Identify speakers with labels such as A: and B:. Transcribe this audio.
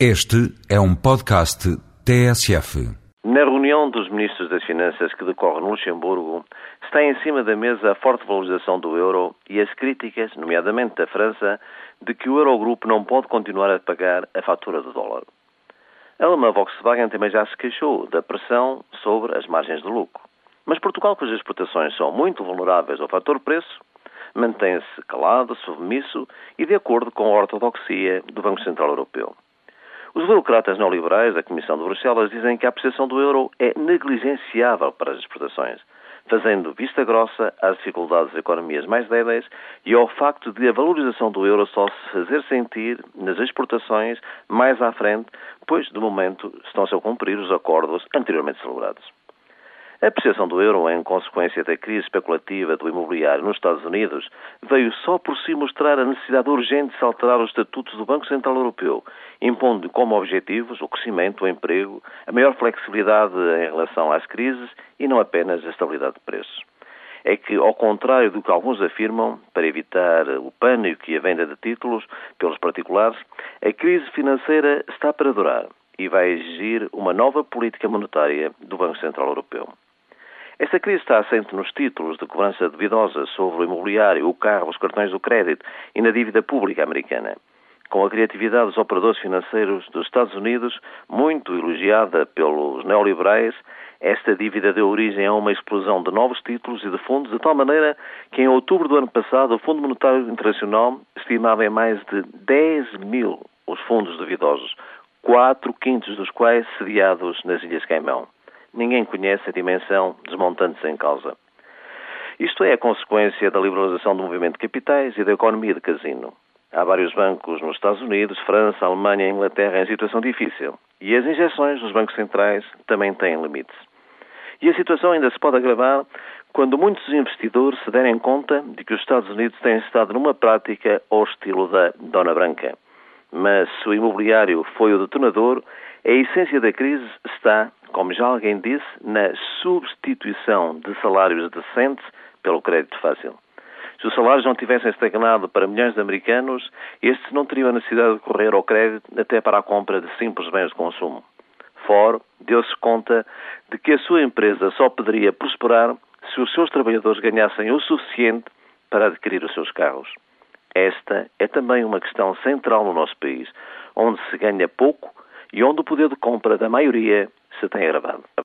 A: Este é um podcast TSF.
B: Na reunião dos ministros das Finanças que decorre no Luxemburgo, está em cima da mesa a forte valorização do euro e as críticas, nomeadamente da França, de que o Eurogrupo não pode continuar a pagar a fatura do dólar. A alemã Volkswagen também já se queixou da pressão sobre as margens de lucro. Mas Portugal, cujas exportações são muito vulneráveis ao fator preço, mantém-se calado, submisso e de acordo com a ortodoxia do Banco Central Europeu. Os burocratas neoliberais da Comissão de Bruxelas dizem que a apreciação do euro é negligenciável para as exportações, fazendo vista grossa às dificuldades das economias mais débeis e ao facto de a valorização do euro só se fazer sentir nas exportações mais à frente, pois, de momento, estão-se a cumprir os acordos anteriormente celebrados. A apreciação do euro, em consequência da crise especulativa do imobiliário nos Estados Unidos, veio só por si mostrar a necessidade urgente de se alterar os estatutos do Banco Central Europeu, impondo como objetivos o crescimento, o emprego, a maior flexibilidade em relação às crises e não apenas a estabilidade de preços. É que, ao contrário do que alguns afirmam, para evitar o pânico e a venda de títulos pelos particulares, a crise financeira está para durar e vai exigir uma nova política monetária do Banco Central Europeu. Esta crise está assente nos títulos de cobrança duvidosa sobre o imobiliário, o carro, os cartões do crédito e na dívida pública americana. Com a criatividade dos operadores financeiros dos Estados Unidos, muito elogiada pelos neoliberais, esta dívida deu origem a uma explosão de novos títulos e de fundos, de tal maneira que em outubro do ano passado o Fundo Monetário Internacional estimava em mais de 10 mil os fundos duvidosos, quatro quintos dos quais sediados nas Ilhas Caimão ninguém conhece a dimensão dos montantes em causa. Isto é a consequência da liberalização do movimento de capitais e da economia de casino. Há vários bancos nos Estados Unidos, França, Alemanha e Inglaterra em situação difícil. E as injeções dos bancos centrais também têm limites. E a situação ainda se pode agravar quando muitos investidores se derem conta de que os Estados Unidos têm estado numa prática ao estilo da Dona Branca. Mas se o imobiliário foi o detonador, a essência da crise está como já alguém disse, na substituição de salários decentes pelo crédito fácil. Se os salários não tivessem estagnado para milhões de americanos, estes não teriam a necessidade de correr ao crédito até para a compra de simples bens de consumo. Ford deu-se conta de que a sua empresa só poderia prosperar se os seus trabalhadores ganhassem o suficiente para adquirir os seus carros. Esta é também uma questão central no nosso país, onde se ganha pouco e onde o poder de compra da maioria Sitting here about